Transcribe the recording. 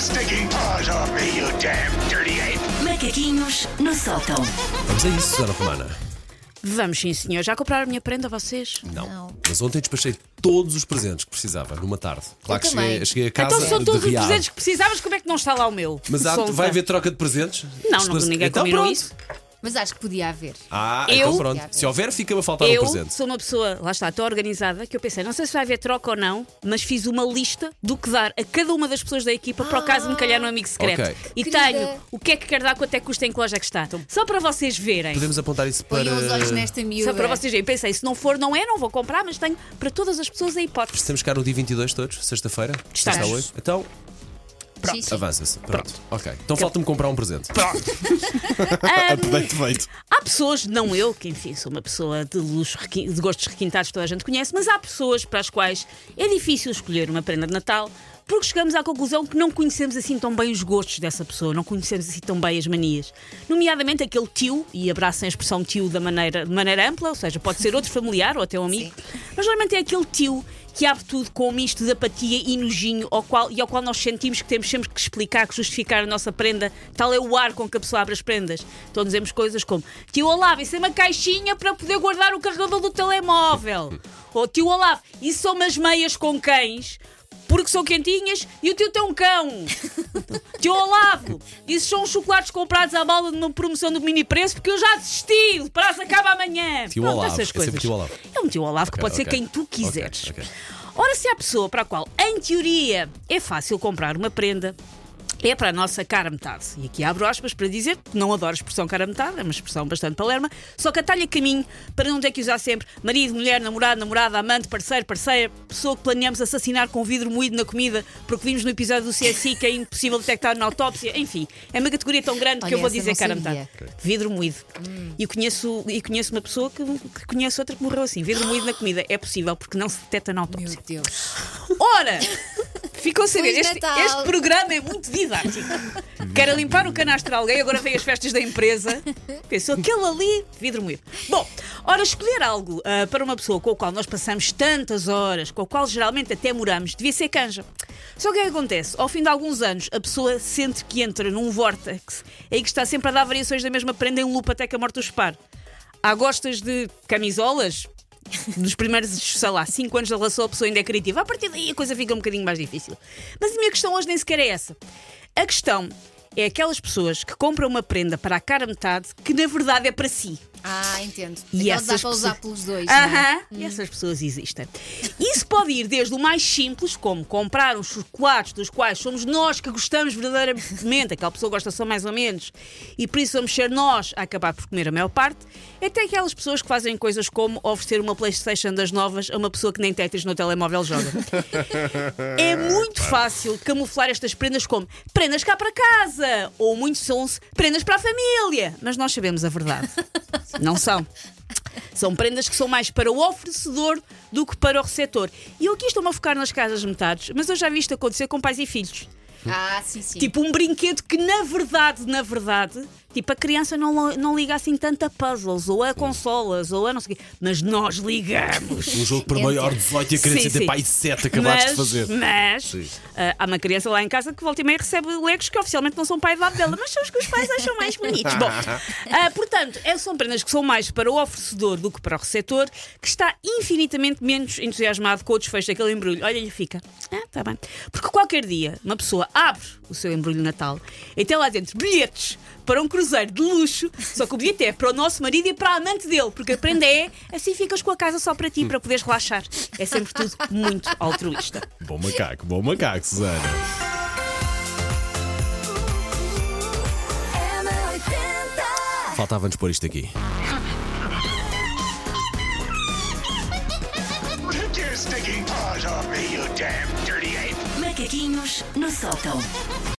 your stinking paws off me, you damn dirty ape! Macaquinhos no sótão. Vamos a isso, Susana Romana. Vamos sim, senhor. Já compraram a minha prenda, vocês? Não. Não. Mas ontem despachei todos os presentes que precisava, numa tarde. Claro que também. cheguei, cheguei a casa então são todos de os riado. presentes que precisavas, como é que não está lá o meu? Mas há- vai haver troca de presentes? Não, não, ninguém então, combinou pronto. isso. Mas acho que podia haver. Ah, Eu- então pronto. Se houver, fica-me a faltar Eu um presente. sou uma pessoa, lá está, tão organizada que eu pensei, não sei se vai haver troca ou não, mas fiz uma lista do que dar a cada uma das pessoas da equipa para o caso de me calhar no amigo secreto. Ok. E Querida. tenho o que é que quer dar, quanto é que custa, em que loja é que está. Só para vocês verem. Podemos apontar isso para. Ponham os olhos nesta miúda. Só para vocês verem. Pensei, se não for, não é, não vou comprar, mas tenho para todas as pessoas a hipótese. Estamos cá no dia 22 todos, sexta-feira. Estamos. Sexta a oito. Então, Sim, sim. avança-se. Pronto. Ok. Então falta-me comprar um presente. Ah, Aproveito feito. Há pessoas, não eu, que enfim sou uma pessoa de luxo, de gostos requintados, toda a gente conhece, mas há pessoas para as quais é difícil escolher uma prenda de Natal porque chegamos à conclusão que não conhecemos assim tão bem os gostos dessa pessoa, não conhecemos assim tão bem as manias. Nomeadamente aquele tio, e abracem a expressão tio da maneira, de maneira ampla, ou seja, pode ser outro familiar ou até um amigo, mas normalmente é aquele tio que abre tudo com um misto de apatia e nojinho ao qual, e ao qual nós sentimos que temos sempre que explicar, que justificar a nossa prenda. Tal é o ar com que a pessoa abre as prendas. Então dizemos coisas como: Tio Olavo, isso é uma caixinha para poder guardar o carregador do telemóvel. Ou Tio Olavo, isso são umas meias com cães. Porque são quentinhas e o tio tem um cão. Tio Olavo, isso são os chocolates comprados à bala numa promoção do mini preço porque eu já desisti. O prazo acaba amanhã. Tio Pronto, Olavo, essas é coisas. tio Olavo. É um tio Olavo que pode ser ok. quem tu quiseres. Ok, ok. Ora, se há pessoa para a qual, em teoria, é fácil comprar uma prenda, é para a nossa cara metade. E aqui abro aspas para dizer que não adoro a expressão cara metade, é uma expressão bastante palerma, só que atalha caminho para não ter que usar sempre marido, mulher, namorado, namorada, amante, parceiro, parceira, pessoa que planeamos assassinar com vidro moído na comida, porque vimos no episódio do CSI que é impossível detectar na autópsia. Enfim, é uma categoria tão grande que Olha, eu vou dizer cara metade. Vidro moído. E, conheço, e conheço uma pessoa que, que conhece outra que morreu assim. Vidro moído na comida. É possível, porque não se detecta na autópsia. Meu Deus. Ora! Ficou a saber, Feliz este, Natal. este programa é muito didático. Quero limpar o canastro de alguém, agora vem as festas da empresa. Pensou, aquele ali, vidro moído. Bom, ora, escolher algo ah, para uma pessoa com a qual nós passamos tantas horas, com a qual geralmente até moramos, devia ser canja. Só que o que é acontece? Ao fim de alguns anos, a pessoa sente que entra num vórtex em que está sempre a dar variações da mesma prenda em loop até que a morte os separe. Há gostas de camisolas? Nos primeiros, sei lá, 5 anos da relação, a pessoa ainda é criativa. A partir daí a coisa fica um bocadinho mais difícil. Mas a minha questão hoje nem sequer é essa. A questão é aquelas pessoas que compram uma prenda para a cara metade que na verdade é para si. Ah, entendo. E Aquelas dá essas para usar pessoas- pelos dois. não é? Aham, e essas pessoas existem. Isso pode ir desde o mais simples, como comprar uns chocolates dos quais somos nós que gostamos verdadeiramente, aquela pessoa gosta só mais ou menos, e por isso vamos ser nós a acabar por comer a maior parte, até aquelas pessoas que fazem coisas como oferecer uma Playstation das novas a uma pessoa que nem Tetris no telemóvel joga. É muito fácil camuflar estas prendas como prendas cá para casa, ou muito sons, prendas para a família, mas nós sabemos a verdade. Não são. São prendas que são mais para o oferecedor do que para o receptor. E eu aqui estou-me a focar nas casas metades, mas eu já vi isto acontecer com pais e filhos. Ah, sim, sim. Tipo um brinquedo que, na verdade, na verdade, tipo a criança não, não liga assim tanto a puzzles, ou a consolas, ou a não sei o quê. Mas nós ligamos. Um jogo para maior de 18 e a criança Sim, tem pai 7 acabaste mas, de fazer. Mas ah, há uma criança lá em casa que volta e meia recebe legos que oficialmente não são pai de lado dela, mas são os que os pais acham mais bonitos. Bom, ah, portanto, essas são prendas que são mais para o oferecedor do que para o receptor, que está infinitamente menos entusiasmado com o desfecho daquele embrulho. Olha, ele fica. Ah, tá bem. Porque qualquer dia uma pessoa abre o seu embrulho de Natal e tem lá dentro bilhetes para um cruzeiro de luxo, só que o bilhete é para o nosso marido e para a amante dele, porque a prenda é assim ficas com a casa só para ti, para poderes relaxar. É sempre tudo muito altruísta. Bom macaco, bom macaco, Susana. Faltava-nos pôr isto aqui. Macaquinhos no sótão.